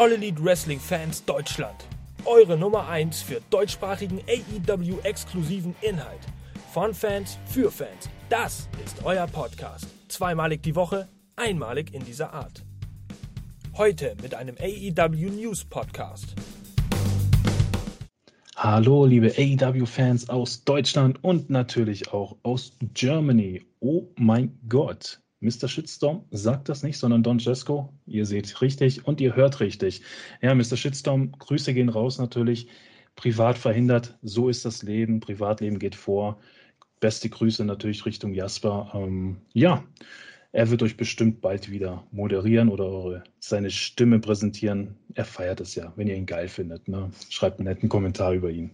All Elite Wrestling Fans Deutschland. Eure Nummer 1 für deutschsprachigen AEW-exklusiven Inhalt. Von Fans für Fans. Das ist euer Podcast. Zweimalig die Woche, einmalig in dieser Art. Heute mit einem AEW News Podcast. Hallo, liebe AEW-Fans aus Deutschland und natürlich auch aus Germany. Oh mein Gott, Mr. Shitstorm sagt das nicht, sondern Don Jesco. Ihr seht richtig und ihr hört richtig. Ja, Mr. Shitstorm, Grüße gehen raus natürlich. Privat verhindert, so ist das Leben. Privatleben geht vor. Beste Grüße natürlich Richtung Jasper. Ähm, ja, er wird euch bestimmt bald wieder moderieren oder eure, seine Stimme präsentieren. Er feiert es ja, wenn ihr ihn geil findet. Ne? Schreibt einen netten Kommentar über ihn.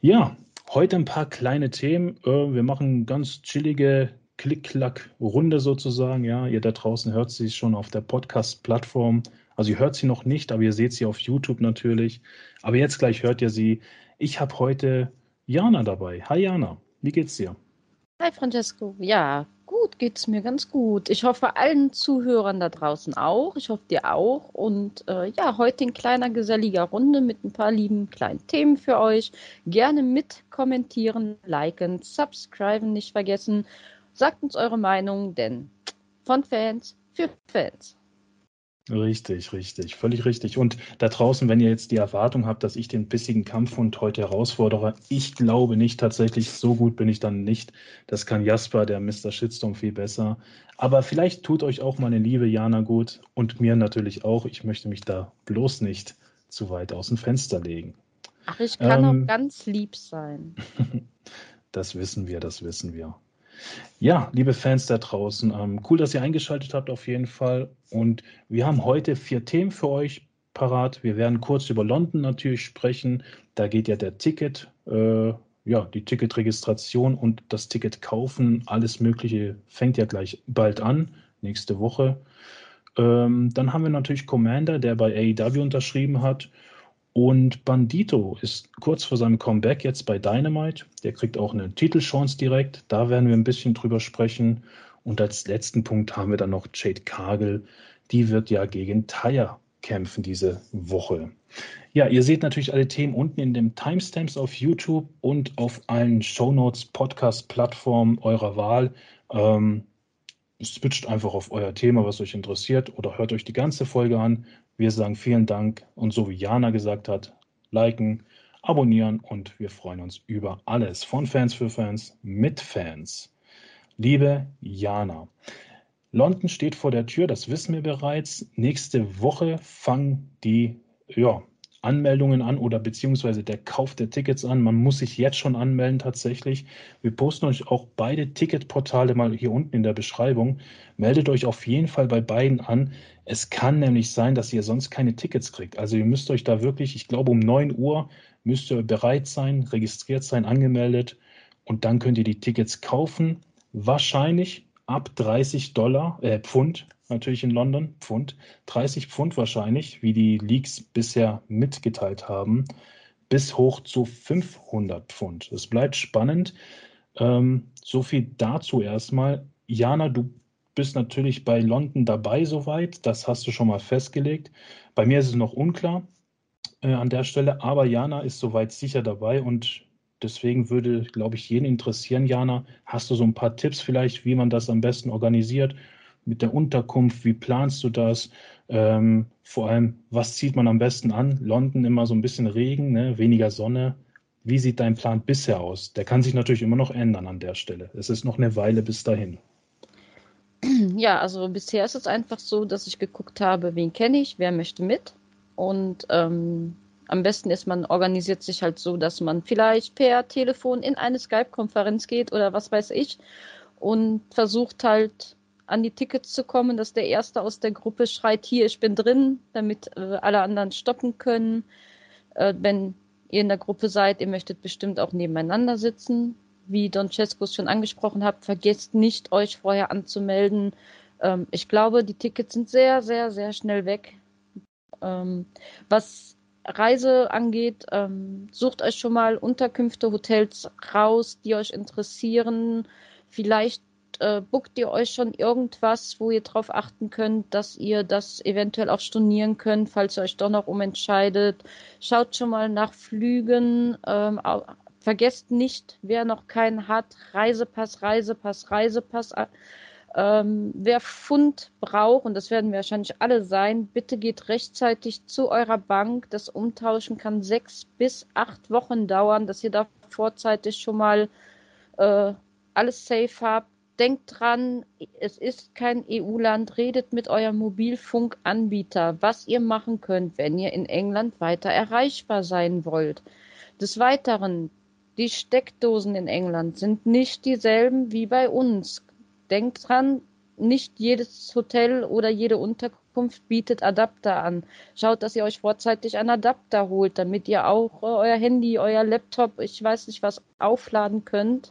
Ja, heute ein paar kleine Themen. Äh, wir machen ganz chillige Klick-Klack-Runde sozusagen. Ja, ihr da draußen hört sie schon auf der Podcast-Plattform. Also ihr hört sie noch nicht, aber ihr seht sie auf YouTube natürlich. Aber jetzt gleich hört ihr sie. Ich habe heute Jana dabei. Hi Jana, wie geht's dir? Hi Francesco. Ja, gut geht's mir ganz gut. Ich hoffe allen Zuhörern da draußen auch. Ich hoffe dir auch. Und äh, ja, heute in kleiner geselliger Runde mit ein paar lieben kleinen Themen für euch. Gerne mit kommentieren, liken, subscriben nicht vergessen. Sagt uns eure Meinung, denn von Fans für Fans. Richtig, richtig, völlig richtig. Und da draußen, wenn ihr jetzt die Erwartung habt, dass ich den bissigen Kampfhund heute herausfordere, ich glaube nicht tatsächlich, so gut bin ich dann nicht. Das kann Jasper, der Mr. Shitstorm, viel besser. Aber vielleicht tut euch auch meine liebe Jana gut und mir natürlich auch. Ich möchte mich da bloß nicht zu weit aus dem Fenster legen. Ach, ich kann ähm, auch ganz lieb sein. das wissen wir, das wissen wir. Ja, liebe Fans da draußen, ähm, cool, dass ihr eingeschaltet habt auf jeden Fall. Und wir haben heute vier Themen für euch parat. Wir werden kurz über London natürlich sprechen. Da geht ja der Ticket, äh, ja, die Ticketregistration und das Ticket kaufen, alles Mögliche fängt ja gleich bald an, nächste Woche. Ähm, dann haben wir natürlich Commander, der bei AEW unterschrieben hat. Und Bandito ist kurz vor seinem Comeback jetzt bei Dynamite. Der kriegt auch eine Titelchance direkt. Da werden wir ein bisschen drüber sprechen. Und als letzten Punkt haben wir dann noch Jade Cargill. Die wird ja gegen Taya kämpfen diese Woche. Ja, ihr seht natürlich alle Themen unten in den Timestamps auf YouTube und auf allen Shownotes, Podcast-Plattformen eurer Wahl. Ähm, switcht einfach auf euer Thema, was euch interessiert, oder hört euch die ganze Folge an. Wir sagen vielen Dank und so wie Jana gesagt hat, liken, abonnieren und wir freuen uns über alles von Fans für Fans mit Fans. Liebe Jana, London steht vor der Tür, das wissen wir bereits. Nächste Woche fangen die ja, Anmeldungen an oder beziehungsweise der Kauf der Tickets an. Man muss sich jetzt schon anmelden tatsächlich. Wir posten euch auch beide Ticketportale mal hier unten in der Beschreibung. Meldet euch auf jeden Fall bei beiden an. Es kann nämlich sein, dass ihr sonst keine Tickets kriegt. Also ihr müsst euch da wirklich, ich glaube um 9 Uhr müsst ihr bereit sein, registriert sein, angemeldet und dann könnt ihr die Tickets kaufen. Wahrscheinlich ab 30 Dollar, äh, Pfund natürlich in London, Pfund, 30 Pfund wahrscheinlich, wie die Leaks bisher mitgeteilt haben, bis hoch zu 500 Pfund. Es bleibt spannend. Ähm, so viel dazu erstmal. Jana, du bist natürlich bei London dabei soweit. Das hast du schon mal festgelegt. Bei mir ist es noch unklar äh, an der Stelle, aber Jana ist soweit sicher dabei und deswegen würde, glaube ich, jeden interessieren, Jana. Hast du so ein paar Tipps vielleicht, wie man das am besten organisiert mit der Unterkunft? Wie planst du das? Ähm, vor allem, was zieht man am besten an? London immer so ein bisschen Regen, ne? weniger Sonne. Wie sieht dein Plan bisher aus? Der kann sich natürlich immer noch ändern an der Stelle. Es ist noch eine Weile bis dahin. Ja, also bisher ist es einfach so, dass ich geguckt habe, wen kenne ich, wer möchte mit. Und ähm, am besten ist, man organisiert sich halt so, dass man vielleicht per Telefon in eine Skype-Konferenz geht oder was weiß ich und versucht halt an die Tickets zu kommen, dass der Erste aus der Gruppe schreit, hier, ich bin drin, damit äh, alle anderen stoppen können. Äh, wenn ihr in der Gruppe seid, ihr möchtet bestimmt auch nebeneinander sitzen. Wie Don Cesco schon angesprochen hat, vergesst nicht, euch vorher anzumelden. Ähm, ich glaube, die Tickets sind sehr, sehr, sehr schnell weg. Ähm, was Reise angeht, ähm, sucht euch schon mal Unterkünfte, Hotels raus, die euch interessieren. Vielleicht äh, buckt ihr euch schon irgendwas, wo ihr darauf achten könnt, dass ihr das eventuell auch stornieren könnt, falls ihr euch doch noch umentscheidet? Schaut schon mal nach Flügen. Ähm, vergesst nicht, wer noch keinen hat, Reisepass, Reisepass, Reisepass. Ähm, wer Pfund braucht, und das werden wir wahrscheinlich alle sein, bitte geht rechtzeitig zu eurer Bank. Das Umtauschen kann sechs bis acht Wochen dauern, dass ihr da vorzeitig schon mal äh, alles safe habt. Denkt dran, es ist kein EU-Land. Redet mit eurem Mobilfunkanbieter, was ihr machen könnt, wenn ihr in England weiter erreichbar sein wollt. Des Weiteren, die Steckdosen in England sind nicht dieselben wie bei uns. Denkt dran, nicht jedes Hotel oder jede Unterkunft bietet Adapter an. Schaut, dass ihr euch vorzeitig einen Adapter holt, damit ihr auch euer Handy, euer Laptop, ich weiß nicht was, aufladen könnt.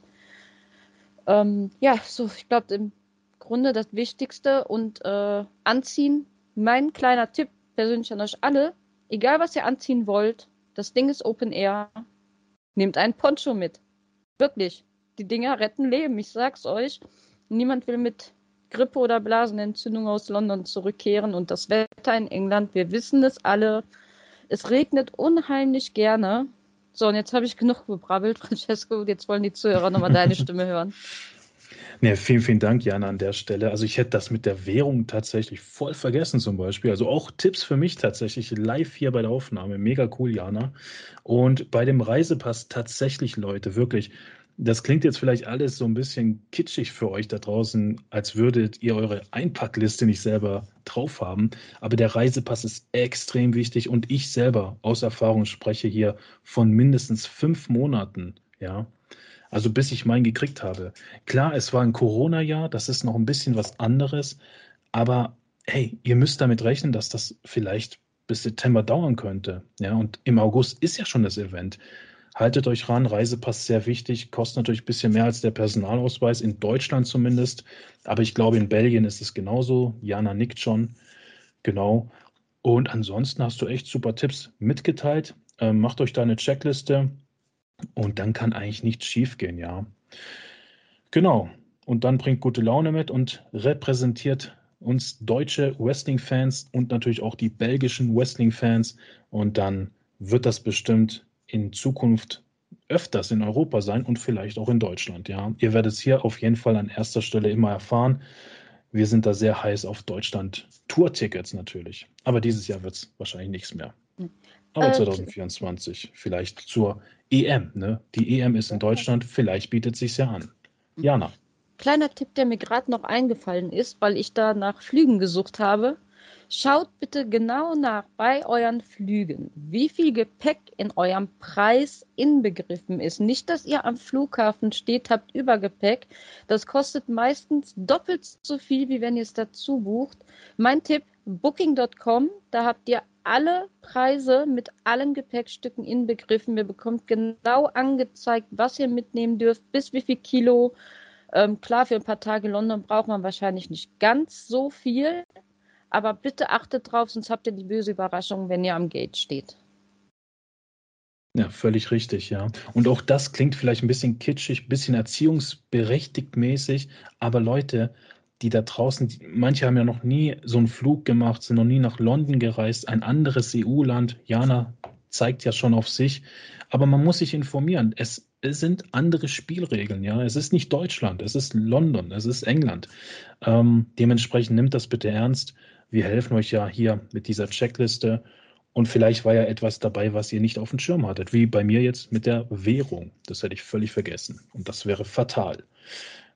Ähm, ja, so, ich glaube, im Grunde das Wichtigste und äh, anziehen. Mein kleiner Tipp persönlich an euch alle, egal was ihr anziehen wollt, das Ding ist Open Air. Nehmt einen Poncho mit. Wirklich. Die Dinger retten Leben, ich sag's euch. Niemand will mit Grippe oder Blasenentzündung aus London zurückkehren und das Wetter in England, wir wissen es alle. Es regnet unheimlich gerne. So, und jetzt habe ich genug gebrabbelt, Francesco. Jetzt wollen die Zuhörer nochmal deine Stimme hören. Nee, vielen, vielen Dank, Jana, an der Stelle. Also ich hätte das mit der Währung tatsächlich voll vergessen zum Beispiel. Also auch Tipps für mich tatsächlich live hier bei der Aufnahme. Mega cool, Jana. Und bei dem Reisepass tatsächlich, Leute, wirklich, das klingt jetzt vielleicht alles so ein bisschen kitschig für euch da draußen, als würdet ihr eure Einpackliste nicht selber drauf haben. Aber der Reisepass ist extrem wichtig und ich selber aus Erfahrung spreche hier von mindestens fünf Monaten, ja. Also bis ich meinen gekriegt habe. Klar, es war ein Corona-Jahr, das ist noch ein bisschen was anderes, aber hey, ihr müsst damit rechnen, dass das vielleicht bis September dauern könnte. Ja, und im August ist ja schon das Event. Haltet euch ran, Reisepass sehr wichtig, kostet natürlich ein bisschen mehr als der Personalausweis, in Deutschland zumindest. Aber ich glaube, in Belgien ist es genauso. Jana nickt schon. Genau. Und ansonsten hast du echt super Tipps mitgeteilt. Ähm, macht euch da eine Checkliste. Und dann kann eigentlich nichts schiefgehen, ja. Genau. Und dann bringt gute Laune mit und repräsentiert uns deutsche Wrestling-Fans und natürlich auch die belgischen Wrestling-Fans. Und dann wird das bestimmt in Zukunft öfters in Europa sein und vielleicht auch in Deutschland. Ja, ihr werdet es hier auf jeden Fall an erster Stelle immer erfahren. Wir sind da sehr heiß auf Deutschland Tour-Tickets natürlich. Aber dieses Jahr wird es wahrscheinlich nichts mehr. Aber äh, 2024 vielleicht zur EM. Ne? Die EM ist in Deutschland, vielleicht bietet es sich ja an. Jana. Kleiner Tipp, der mir gerade noch eingefallen ist, weil ich da nach Flügen gesucht habe. Schaut bitte genau nach bei euren Flügen, wie viel Gepäck in eurem Preis inbegriffen ist. Nicht, dass ihr am Flughafen steht, habt Übergepäck. Das kostet meistens doppelt so viel, wie wenn ihr es dazu bucht. Mein Tipp, booking.com, da habt ihr alle Preise mit allen Gepäckstücken inbegriffen. Ihr bekommt genau angezeigt, was ihr mitnehmen dürft, bis wie viel Kilo. Ähm, klar, für ein paar Tage London braucht man wahrscheinlich nicht ganz so viel, aber bitte achtet drauf, sonst habt ihr die böse Überraschung, wenn ihr am Gate steht. Ja, völlig richtig, ja. Und auch das klingt vielleicht ein bisschen kitschig, ein bisschen erziehungsberechtigt mäßig, aber Leute, die da draußen, die, manche haben ja noch nie so einen Flug gemacht, sind noch nie nach London gereist, ein anderes EU-Land. Jana zeigt ja schon auf sich, aber man muss sich informieren. Es, es, sind andere Spielregeln, ja. Es ist nicht Deutschland, es ist London, es ist England. Ähm, dementsprechend nimmt das bitte ernst. Wir helfen euch ja hier mit dieser Checkliste. Und vielleicht war ja etwas dabei, was ihr nicht auf dem Schirm hattet, wie bei mir jetzt mit der Währung. Das hätte ich völlig vergessen. Und das wäre fatal.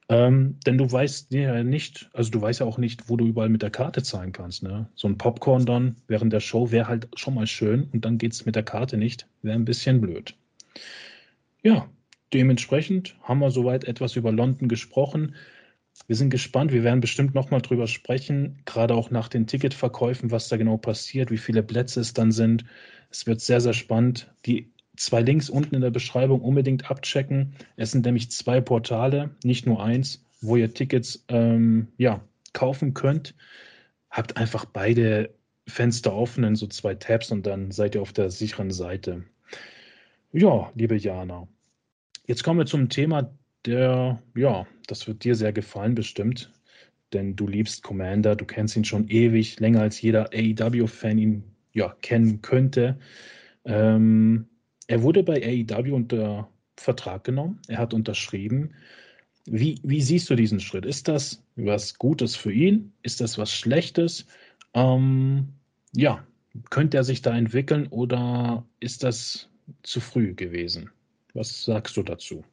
Ähm, denn du weißt ja nicht, also du weißt ja auch nicht, wo du überall mit der Karte zahlen kannst. Ne? So ein Popcorn dann während der Show wäre halt schon mal schön und dann geht es mit der Karte nicht, wäre ein bisschen blöd. Ja, dementsprechend haben wir soweit etwas über London gesprochen. Wir sind gespannt. Wir werden bestimmt nochmal drüber sprechen, gerade auch nach den Ticketverkäufen, was da genau passiert, wie viele Plätze es dann sind. Es wird sehr, sehr spannend. Die zwei Links unten in der Beschreibung unbedingt abchecken. Es sind nämlich zwei Portale, nicht nur eins, wo ihr Tickets ähm, ja, kaufen könnt. Habt einfach beide Fenster offen in so zwei Tabs und dann seid ihr auf der sicheren Seite. Ja, liebe Jana, jetzt kommen wir zum Thema der, ja, das wird dir sehr gefallen bestimmt, denn du liebst Commander, du kennst ihn schon ewig, länger als jeder AEW-Fan ihn ja, kennen könnte. Ähm, er wurde bei AEW unter Vertrag genommen, er hat unterschrieben. Wie, wie siehst du diesen Schritt? Ist das was Gutes für ihn? Ist das was Schlechtes? Ähm, ja, könnte er sich da entwickeln oder ist das zu früh gewesen? Was sagst du dazu?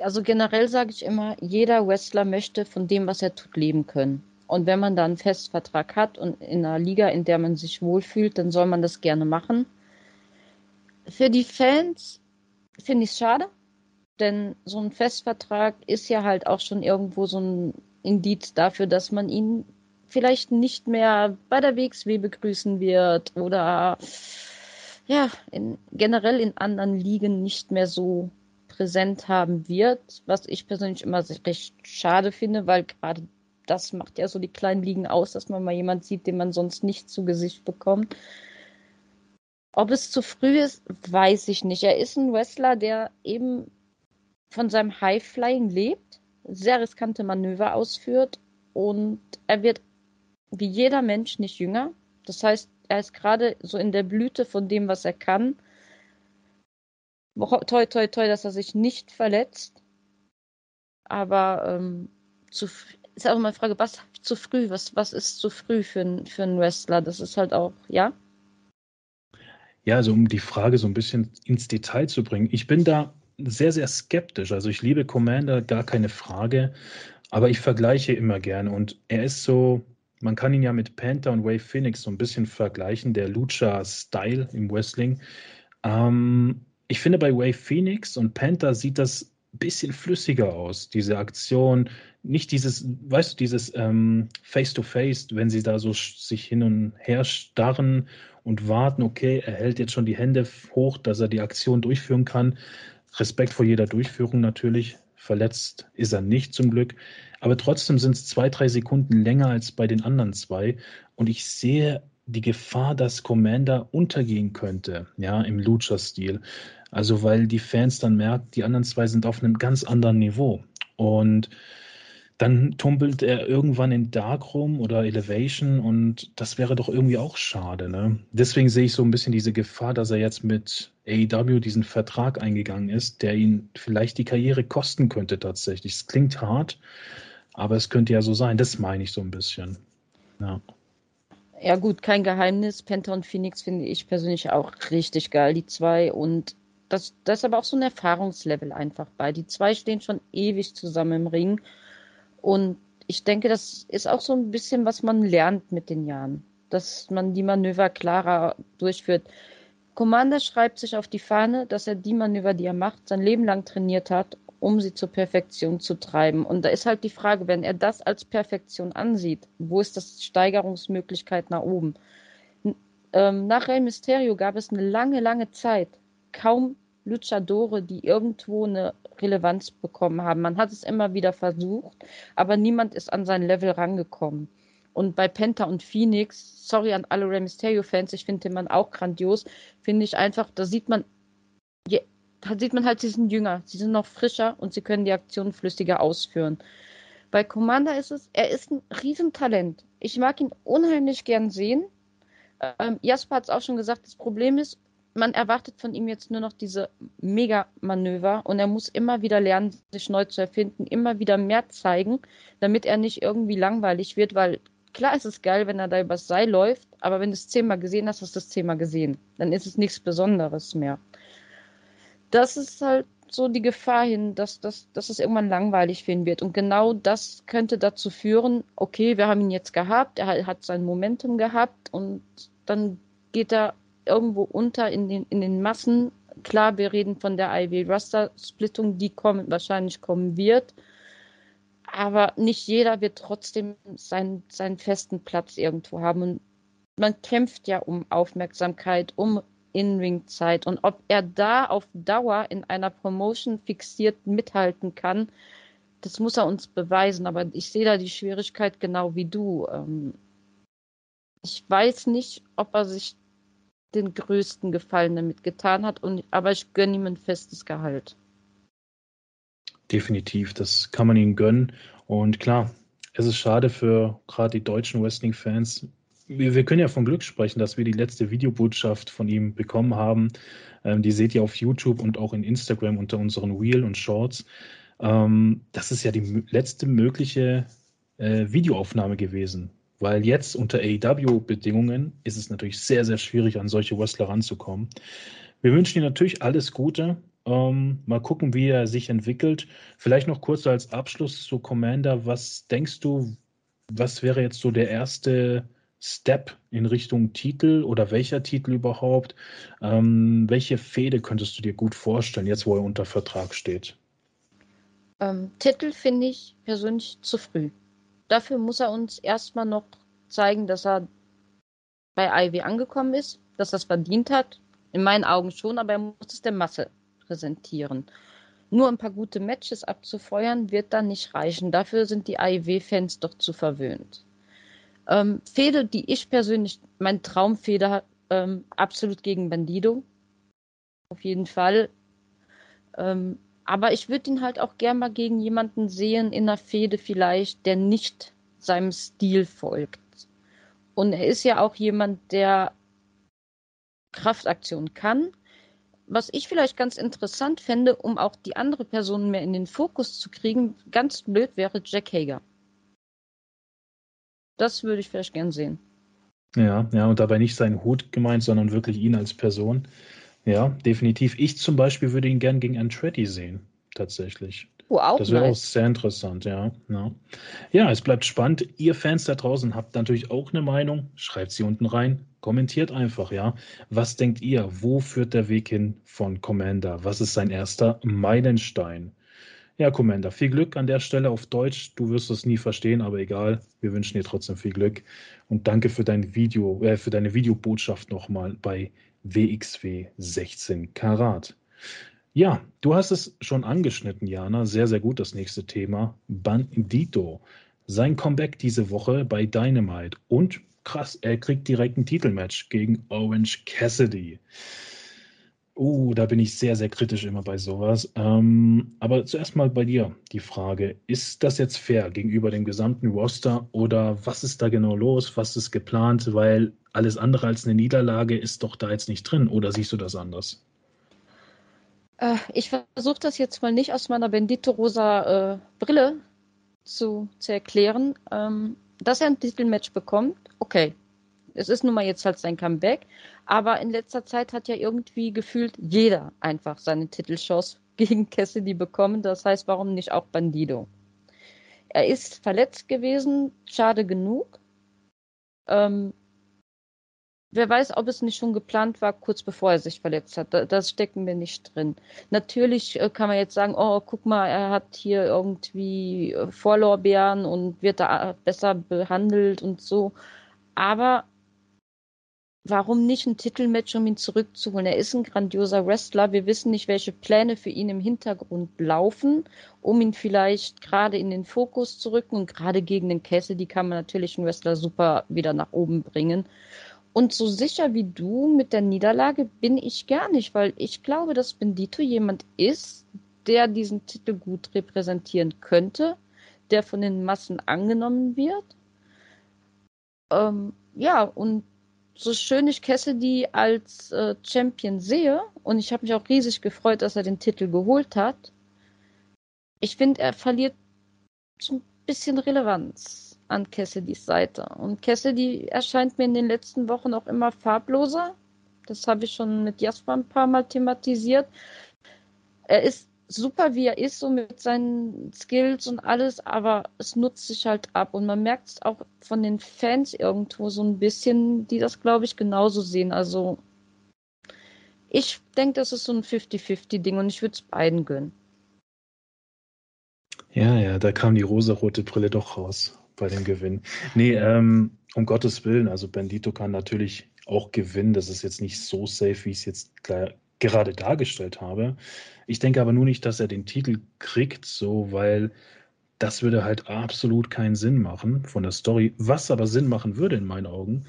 Also generell sage ich immer, jeder Wrestler möchte von dem, was er tut, leben können. Und wenn man da einen Festvertrag hat und in einer Liga, in der man sich wohlfühlt, dann soll man das gerne machen. Für die Fans finde ich es schade, denn so ein Festvertrag ist ja halt auch schon irgendwo so ein Indiz dafür, dass man ihn vielleicht nicht mehr bei der WXW begrüßen wird oder ja, in, generell in anderen Ligen nicht mehr so präsent haben wird, was ich persönlich immer recht schade finde, weil gerade das macht ja so die kleinen Ligen aus, dass man mal jemand sieht, den man sonst nicht zu Gesicht bekommt. Ob es zu früh ist, weiß ich nicht. Er ist ein Wrestler, der eben von seinem High-Flying lebt, sehr riskante Manöver ausführt und er wird wie jeder Mensch nicht jünger. Das heißt, er ist gerade so in der Blüte von dem, was er kann. Toi, toi, toi, dass er sich nicht verletzt. Aber ähm, zu, ist auch immer eine Frage, was zu früh? Was, was ist zu früh für, für einen Wrestler? Das ist halt auch, ja? Ja, also um die Frage so ein bisschen ins Detail zu bringen. Ich bin da sehr, sehr skeptisch. Also ich liebe Commander, gar keine Frage. Aber ich vergleiche immer gerne. Und er ist so, man kann ihn ja mit Panther und Wave Phoenix so ein bisschen vergleichen, der Lucha-Style im Wrestling. Ähm, ich finde, bei Wave Phoenix und Panther sieht das ein bisschen flüssiger aus, diese Aktion. Nicht dieses, weißt du, dieses ähm, Face-to-Face, -face, wenn sie da so sich hin und her starren und warten, okay, er hält jetzt schon die Hände hoch, dass er die Aktion durchführen kann. Respekt vor jeder Durchführung natürlich. Verletzt ist er nicht zum Glück. Aber trotzdem sind es zwei, drei Sekunden länger als bei den anderen zwei. Und ich sehe die Gefahr, dass Commander untergehen könnte, ja, im Lucha-Stil. Also, weil die Fans dann merken, die anderen zwei sind auf einem ganz anderen Niveau. Und dann tumpelt er irgendwann in Darkroom oder Elevation und das wäre doch irgendwie auch schade. Ne? Deswegen sehe ich so ein bisschen diese Gefahr, dass er jetzt mit AEW diesen Vertrag eingegangen ist, der ihn vielleicht die Karriere kosten könnte tatsächlich. Es klingt hart, aber es könnte ja so sein. Das meine ich so ein bisschen. Ja. Ja gut, kein Geheimnis. Penta und Phoenix finde ich persönlich auch richtig geil, die zwei. Und das, das ist aber auch so ein Erfahrungslevel einfach bei. Die zwei stehen schon ewig zusammen im Ring und ich denke, das ist auch so ein bisschen, was man lernt mit den Jahren, dass man die Manöver klarer durchführt. Commander schreibt sich auf die Fahne, dass er die Manöver, die er macht, sein Leben lang trainiert hat, um sie zur Perfektion zu treiben. Und da ist halt die Frage, wenn er das als Perfektion ansieht, wo ist das Steigerungsmöglichkeit nach oben? Ähm, nach Rey Mysterio gab es eine lange, lange Zeit kaum Luchadore, die irgendwo eine Relevanz bekommen haben. Man hat es immer wieder versucht, aber niemand ist an sein Level rangekommen. Und bei Penta und Phoenix, sorry an alle Rey Mysterio-Fans, ich finde den Mann auch grandios, finde ich einfach, da sieht man, da sieht man halt, sie sind jünger, sie sind noch frischer und sie können die Aktionen flüssiger ausführen. Bei Commander ist es, er ist ein Riesentalent. Ich mag ihn unheimlich gern sehen. Ähm, Jasper hat es auch schon gesagt, das Problem ist, man erwartet von ihm jetzt nur noch diese Mega-Manöver und er muss immer wieder lernen, sich neu zu erfinden, immer wieder mehr zeigen, damit er nicht irgendwie langweilig wird, weil klar ist es geil, wenn er da übers Seil läuft, aber wenn du es zehnmal gesehen hast, hast du es zehnmal gesehen. Dann ist es nichts Besonderes mehr. Das ist halt so die Gefahr hin, dass, dass, dass es irgendwann langweilig ihn wird. Und genau das könnte dazu führen, okay, wir haben ihn jetzt gehabt, er hat sein Momentum gehabt und dann geht er irgendwo unter in den, in den Massen. Klar, wir reden von der IW-Raster-Splittung, die kommen, wahrscheinlich kommen wird. Aber nicht jeder wird trotzdem seinen, seinen festen Platz irgendwo haben. Und man kämpft ja um Aufmerksamkeit, um In-Ring-Zeit. Und ob er da auf Dauer in einer Promotion fixiert mithalten kann, das muss er uns beweisen. Aber ich sehe da die Schwierigkeit genau wie du. Ähm, ich weiß nicht, ob er sich den größten Gefallen damit getan hat, und, aber ich gönne ihm ein festes Gehalt. definitiv. Das kann man ihm gönnen. Und klar, es ist schade für gerade die deutschen Wrestling-Fans. Wir, wir, können ja von Glück sprechen, dass wir die letzte Videobotschaft von ihm bekommen haben. Ähm, die seht ihr auf YouTube und auch in Instagram unter unseren Wheel und Shorts. Ähm, das ist ja die letzte mögliche äh, Videoaufnahme gewesen. Weil jetzt unter AEW-Bedingungen ist es natürlich sehr, sehr schwierig, an solche Wrestler ranzukommen. Wir wünschen ihm natürlich alles Gute. Ähm, mal gucken, wie er sich entwickelt. Vielleicht noch kurz als Abschluss zu Commander. Was denkst du, was wäre jetzt so der erste Step in Richtung Titel oder welcher Titel überhaupt? Ähm, welche Fehde könntest du dir gut vorstellen, jetzt wo er unter Vertrag steht? Ähm, Titel finde ich persönlich zu früh. Dafür muss er uns erstmal noch zeigen, dass er bei Ivy angekommen ist, dass er es verdient hat. In meinen Augen schon, aber er muss es der Masse präsentieren. Nur ein paar gute Matches abzufeuern, wird dann nicht reichen. Dafür sind die AEW-Fans doch zu verwöhnt. Ähm, Fehde, die ich persönlich, mein Traumfeder, ähm, absolut gegen Bandido. Auf jeden Fall. Ähm, aber ich würde ihn halt auch gern mal gegen jemanden sehen in einer Fehde vielleicht, der nicht seinem Stil folgt. Und er ist ja auch jemand, der Kraftaktion kann, was ich vielleicht ganz interessant fände, um auch die andere Person mehr in den Fokus zu kriegen, ganz blöd wäre Jack Hager. Das würde ich vielleicht gern sehen. Ja, ja, und dabei nicht seinen Hut gemeint, sondern wirklich ihn als Person. Ja, definitiv. Ich zum Beispiel würde ihn gern gegen Andretti sehen, tatsächlich. Oh, auch das wäre nice. auch sehr interessant, ja. ja. Ja, es bleibt spannend. Ihr Fans da draußen habt natürlich auch eine Meinung. Schreibt sie unten rein. Kommentiert einfach, ja. Was denkt ihr? Wo führt der Weg hin von Commander? Was ist sein erster Meilenstein? Ja, Commander, viel Glück an der Stelle auf Deutsch. Du wirst es nie verstehen, aber egal. Wir wünschen dir trotzdem viel Glück. Und danke für dein Video, äh, für deine Videobotschaft nochmal bei WXW 16 Karat. Ja, du hast es schon angeschnitten, Jana. Sehr, sehr gut das nächste Thema. Bandito. Sein Comeback diese Woche bei Dynamite. Und krass, er kriegt direkt ein Titelmatch gegen Orange Cassidy. Uh, da bin ich sehr, sehr kritisch immer bei sowas. Ähm, aber zuerst mal bei dir die Frage: Ist das jetzt fair gegenüber dem gesamten Roster oder was ist da genau los? Was ist geplant? Weil alles andere als eine Niederlage ist doch da jetzt nicht drin. Oder siehst du das anders? Äh, ich versuche das jetzt mal nicht aus meiner Bendito-rosa äh, Brille zu, zu erklären. Ähm, dass er ein Titelmatch bekommt, okay. Es ist nun mal jetzt halt sein Comeback. Aber in letzter Zeit hat ja irgendwie gefühlt jeder einfach seine Titelchance gegen Cassidy bekommen. Das heißt, warum nicht auch Bandido? Er ist verletzt gewesen, schade genug. Ähm, wer weiß, ob es nicht schon geplant war, kurz bevor er sich verletzt hat. Das stecken wir nicht drin. Natürlich äh, kann man jetzt sagen, oh, guck mal, er hat hier irgendwie äh, Vorlorbeeren und wird da besser behandelt und so. Aber warum nicht ein Titelmatch, um ihn zurückzuholen? Er ist ein grandioser Wrestler. Wir wissen nicht, welche Pläne für ihn im Hintergrund laufen, um ihn vielleicht gerade in den Fokus zu rücken. Und gerade gegen den Cassidy kann man natürlich einen Wrestler super wieder nach oben bringen. Und so sicher wie du mit der Niederlage bin ich gar nicht, weil ich glaube, dass Bendito jemand ist, der diesen Titel gut repräsentieren könnte, der von den Massen angenommen wird. Ähm, ja, und so schön ich Cassidy als äh, Champion sehe, und ich habe mich auch riesig gefreut, dass er den Titel geholt hat, ich finde, er verliert so ein bisschen Relevanz an Cassidys Seite. Und Cassidy erscheint mir in den letzten Wochen auch immer farbloser. Das habe ich schon mit Jasper ein paar Mal thematisiert. Er ist super, wie er ist, so mit seinen Skills und alles, aber es nutzt sich halt ab. Und man merkt es auch von den Fans irgendwo so ein bisschen, die das, glaube ich, genauso sehen. Also ich denke, das ist so ein 50-50-Ding und ich würde es beiden gönnen. Ja, ja, da kam die rosarote Brille doch raus bei dem Gewinn. Nee, ähm, um Gottes Willen, also Bandito kann natürlich auch gewinnen. Das ist jetzt nicht so safe, wie ich es jetzt gerade dargestellt habe. Ich denke aber nur nicht, dass er den Titel kriegt, so, weil das würde halt absolut keinen Sinn machen von der Story. Was aber Sinn machen würde in meinen Augen,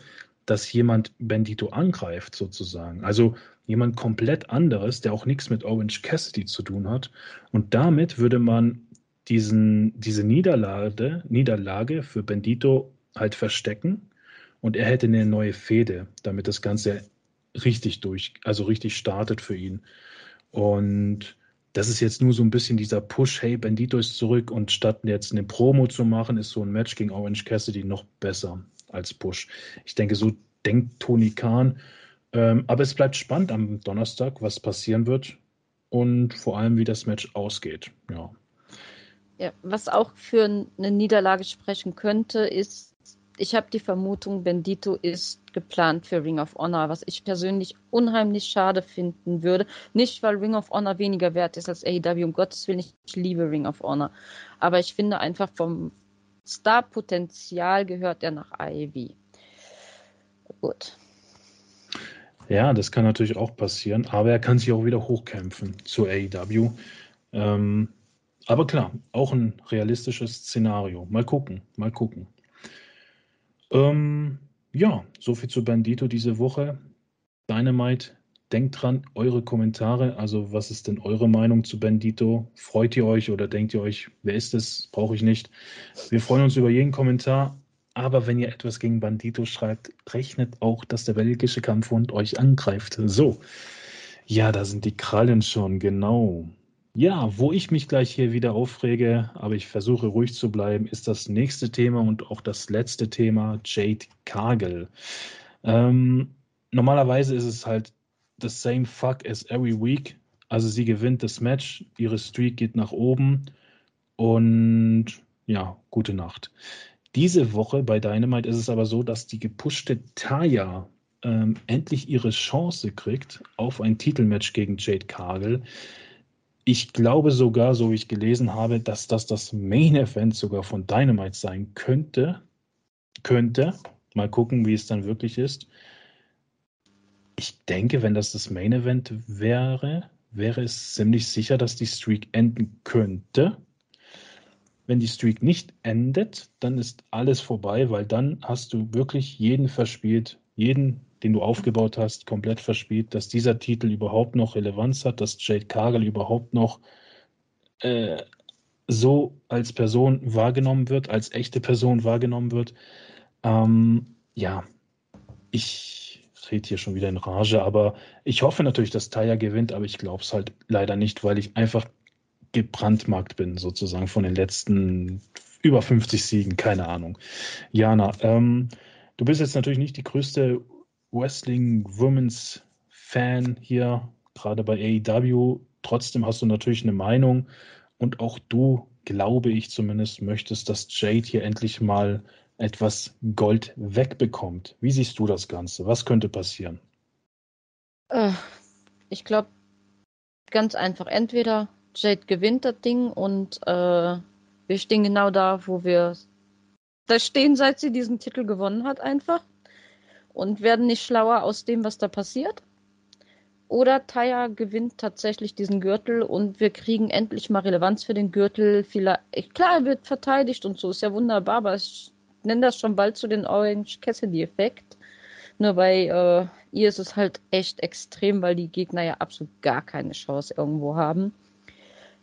dass jemand Bendito angreift, sozusagen. Also jemand komplett anderes, der auch nichts mit Orange Cassidy zu tun hat. Und damit würde man diesen, diese Niederlage, Niederlage für Bendito halt verstecken und er hätte eine neue Fehde, damit das Ganze richtig durch, also richtig startet für ihn. Und das ist jetzt nur so ein bisschen dieser Push, hey, Bendito ist zurück und statt jetzt eine Promo zu machen, ist so ein Match gegen Orange Cassidy noch besser als Push. Ich denke, so denkt Tony Khan. Ähm, aber es bleibt spannend am Donnerstag, was passieren wird und vor allem, wie das Match ausgeht. Ja. Ja, was auch für eine Niederlage sprechen könnte, ist ich habe die Vermutung, Bendito ist geplant für Ring of Honor, was ich persönlich unheimlich schade finden würde. Nicht, weil Ring of Honor weniger wert ist als AEW, um Gottes Willen, ich liebe Ring of Honor. Aber ich finde einfach vom Star-Potenzial gehört er nach AEW. Gut. Ja, das kann natürlich auch passieren, aber er kann sich auch wieder hochkämpfen zu AEW. Ähm, aber klar, auch ein realistisches Szenario. Mal gucken, mal gucken. Ähm, ja, soviel zu Bandito diese Woche. Dynamite, denkt dran, eure Kommentare. Also, was ist denn eure Meinung zu Bandito? Freut ihr euch oder denkt ihr euch, wer ist es? Brauche ich nicht. Wir freuen uns über jeden Kommentar. Aber wenn ihr etwas gegen Bandito schreibt, rechnet auch, dass der belgische Kampfhund euch angreift. So. Ja, da sind die Krallen schon, genau. Ja, wo ich mich gleich hier wieder aufrege, aber ich versuche ruhig zu bleiben, ist das nächste Thema und auch das letzte Thema, Jade Cargill. Ähm, normalerweise ist es halt the same fuck as every week. Also sie gewinnt das Match, ihre Streak geht nach oben und ja, gute Nacht. Diese Woche bei Dynamite ist es aber so, dass die gepushte Taya ähm, endlich ihre Chance kriegt auf ein Titelmatch gegen Jade Cargill. Ich glaube sogar, so wie ich gelesen habe, dass das das Main Event sogar von Dynamite sein könnte. Könnte. Mal gucken, wie es dann wirklich ist. Ich denke, wenn das das Main Event wäre, wäre es ziemlich sicher, dass die Streak enden könnte. Wenn die Streak nicht endet, dann ist alles vorbei, weil dann hast du wirklich jeden verspielt, jeden den du aufgebaut hast, komplett verspielt, dass dieser Titel überhaupt noch Relevanz hat, dass Jade Cargill überhaupt noch äh, so als Person wahrgenommen wird, als echte Person wahrgenommen wird. Ähm, ja, ich rede hier schon wieder in Rage, aber ich hoffe natürlich, dass Taya gewinnt, aber ich glaube es halt leider nicht, weil ich einfach gebrandmarkt bin, sozusagen von den letzten über 50 Siegen, keine Ahnung. Jana, ähm, du bist jetzt natürlich nicht die größte Wrestling Women's Fan hier, gerade bei AEW. Trotzdem hast du natürlich eine Meinung und auch du, glaube ich zumindest, möchtest, dass Jade hier endlich mal etwas Gold wegbekommt. Wie siehst du das Ganze? Was könnte passieren? Äh, ich glaube, ganz einfach. Entweder Jade gewinnt das Ding und äh, wir stehen genau da, wo wir da stehen, seit sie diesen Titel gewonnen hat, einfach und werden nicht schlauer aus dem, was da passiert. Oder Taya gewinnt tatsächlich diesen Gürtel und wir kriegen endlich mal Relevanz für den Gürtel. Vielleicht, klar, er wird verteidigt und so, ist ja wunderbar, aber ich nenne das schon bald zu den Orange Cassidy-Effekt. Nur bei äh, ihr ist es halt echt extrem, weil die Gegner ja absolut gar keine Chance irgendwo haben.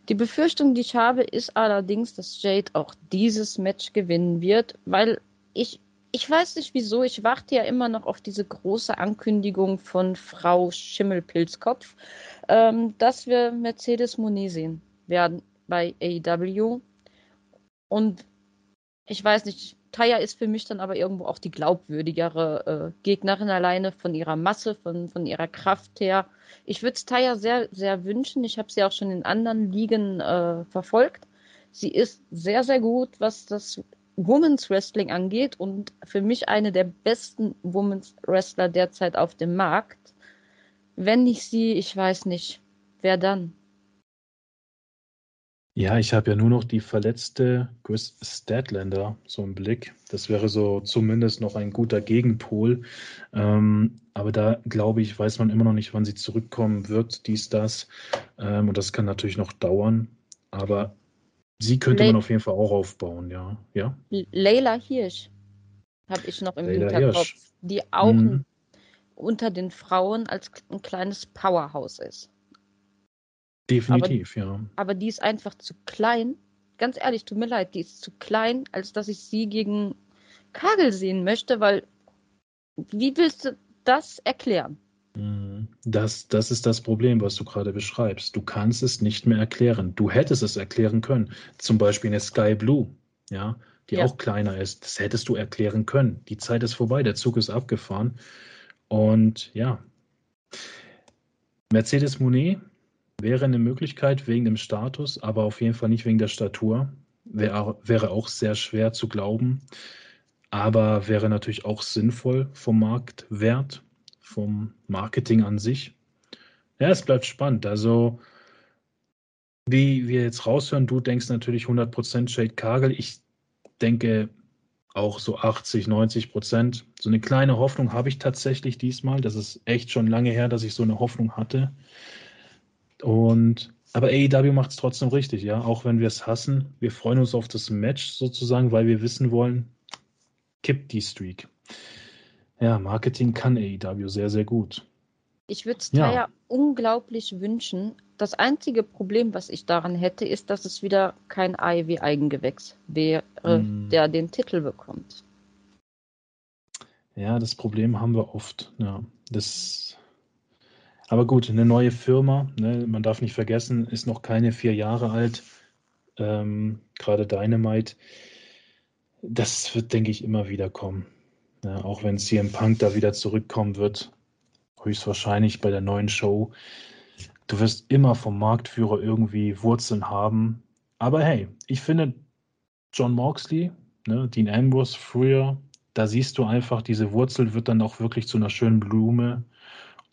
Die Befürchtung, die ich habe, ist allerdings, dass Jade auch dieses Match gewinnen wird, weil ich ich weiß nicht wieso, ich warte ja immer noch auf diese große Ankündigung von Frau Schimmelpilzkopf, ähm, dass wir Mercedes Monet sehen werden bei AEW. Und ich weiß nicht, Taya ist für mich dann aber irgendwo auch die glaubwürdigere äh, Gegnerin alleine von ihrer Masse, von, von ihrer Kraft her. Ich würde es Taya sehr, sehr wünschen. Ich habe sie auch schon in anderen Ligen äh, verfolgt. Sie ist sehr, sehr gut, was das Women's Wrestling angeht und für mich eine der besten Women's Wrestler derzeit auf dem Markt. Wenn nicht sie, ich weiß nicht, wer dann? Ja, ich habe ja nur noch die verletzte Chris Statlander so im Blick. Das wäre so zumindest noch ein guter Gegenpol. Ähm, aber da glaube ich, weiß man immer noch nicht, wann sie zurückkommen wird, dies, das. Ähm, und das kann natürlich noch dauern. Aber Sie könnte Le man auf jeden Fall auch aufbauen, ja. ja? Leila Hirsch habe ich noch im Leila Hinterkopf, Hirsch. die auch Mhm. unter den Frauen als ein kleines Powerhouse ist. Definitiv, ja. Aber die ist einfach zu klein. Ganz ehrlich, tut mir leid, die ist zu klein, als dass ich sie gegen Kagel sehen möchte, weil wie willst du das erklären? Mhm. Das, das ist das Problem, was du gerade beschreibst. Du kannst es nicht mehr erklären. Du hättest es erklären können. Zum Beispiel eine Sky Blue, ja, die Ja. auch kleiner ist. Das hättest du erklären können. Die Zeit ist vorbei, der Zug ist abgefahren. Und ja, Mercedes Monet wäre eine Möglichkeit wegen dem Status, aber auf jeden Fall nicht wegen der Statur. Wäre, wäre auch sehr schwer zu glauben, aber wäre natürlich auch sinnvoll vom Marktwert, vom Marketing an sich. Ja, es bleibt spannend. Also, wie wir jetzt raushören, du denkst natürlich 100% Shade Kagel. Ich denke auch so 80, 90%. So eine kleine Hoffnung habe ich tatsächlich diesmal. Das ist echt schon lange her, dass ich so eine Hoffnung hatte. Und aber AEW macht es trotzdem richtig, ja. Auch wenn wir es hassen, wir freuen uns auf das Match sozusagen, weil wir wissen wollen, kippt die Streak. Ja, Marketing kann AEW sehr, sehr gut. Ich würde es Ja. Unglaublich wünschen. Das einzige Problem, was ich daran hätte, ist, dass es wieder kein AEW-Eigengewächs wäre, Mm. der den Titel bekommt. Ja, das Problem haben wir oft. Ja, das. Aber gut, eine neue Firma, ne, man darf nicht vergessen, ist noch keine vier Jahre alt. Ähm, gerade Dynamite. Das wird, denke ich, immer wieder kommen. Ja, auch wenn CM Punk da wieder zurückkommen wird, höchstwahrscheinlich bei der neuen Show. Du wirst immer vom Marktführer irgendwie Wurzeln haben. Aber hey, ich finde John Moxley, ne, Dean Ambrose früher, da siehst du einfach, diese Wurzel wird dann auch wirklich zu einer schönen Blume.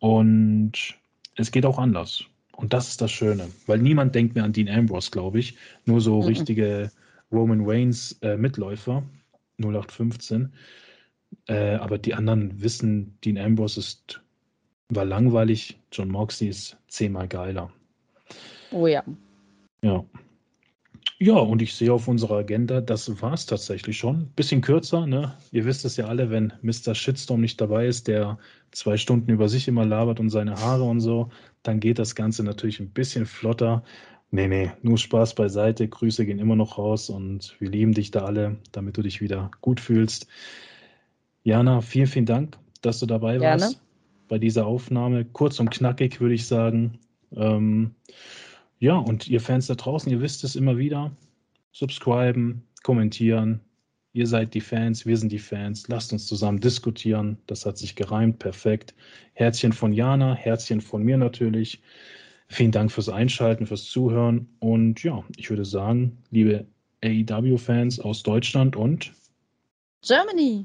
Und es geht auch anders. Und das ist das Schöne, weil niemand denkt mehr an Dean Ambrose, glaube ich. Nur so Mhm. richtige Roman Reigns äh, Mitläufer, 0815. Äh, aber die anderen wissen, Dean Ambrose ist, war langweilig, John Moxley ist zehnmal geiler. Oh ja. Ja. Ja, und ich sehe auf unserer Agenda, das war es tatsächlich schon. Bisschen kürzer, ne? Ihr wisst es ja alle, wenn Mr. Shitstorm nicht dabei ist, der zwei Stunden über sich immer labert und seine Haare und so, dann geht das Ganze natürlich ein bisschen flotter. Nee, nee, nur Spaß beiseite. Grüße gehen immer noch raus und wir lieben dich da alle, damit du dich wieder gut fühlst. Jana, vielen, vielen Dank, dass du dabei Gerne. warst bei dieser Aufnahme. Kurz und knackig, würde ich sagen. Ähm, ja, und ihr Fans da draußen, ihr wisst es immer wieder. Subscriben, kommentieren. Ihr seid die Fans, wir sind die Fans. Lasst uns zusammen diskutieren. Das hat sich gereimt, perfekt. Herzchen von Jana, Herzchen von mir natürlich. Vielen Dank fürs Einschalten, fürs Zuhören. Und ja, ich würde sagen, liebe AEW-Fans aus Deutschland und Germany.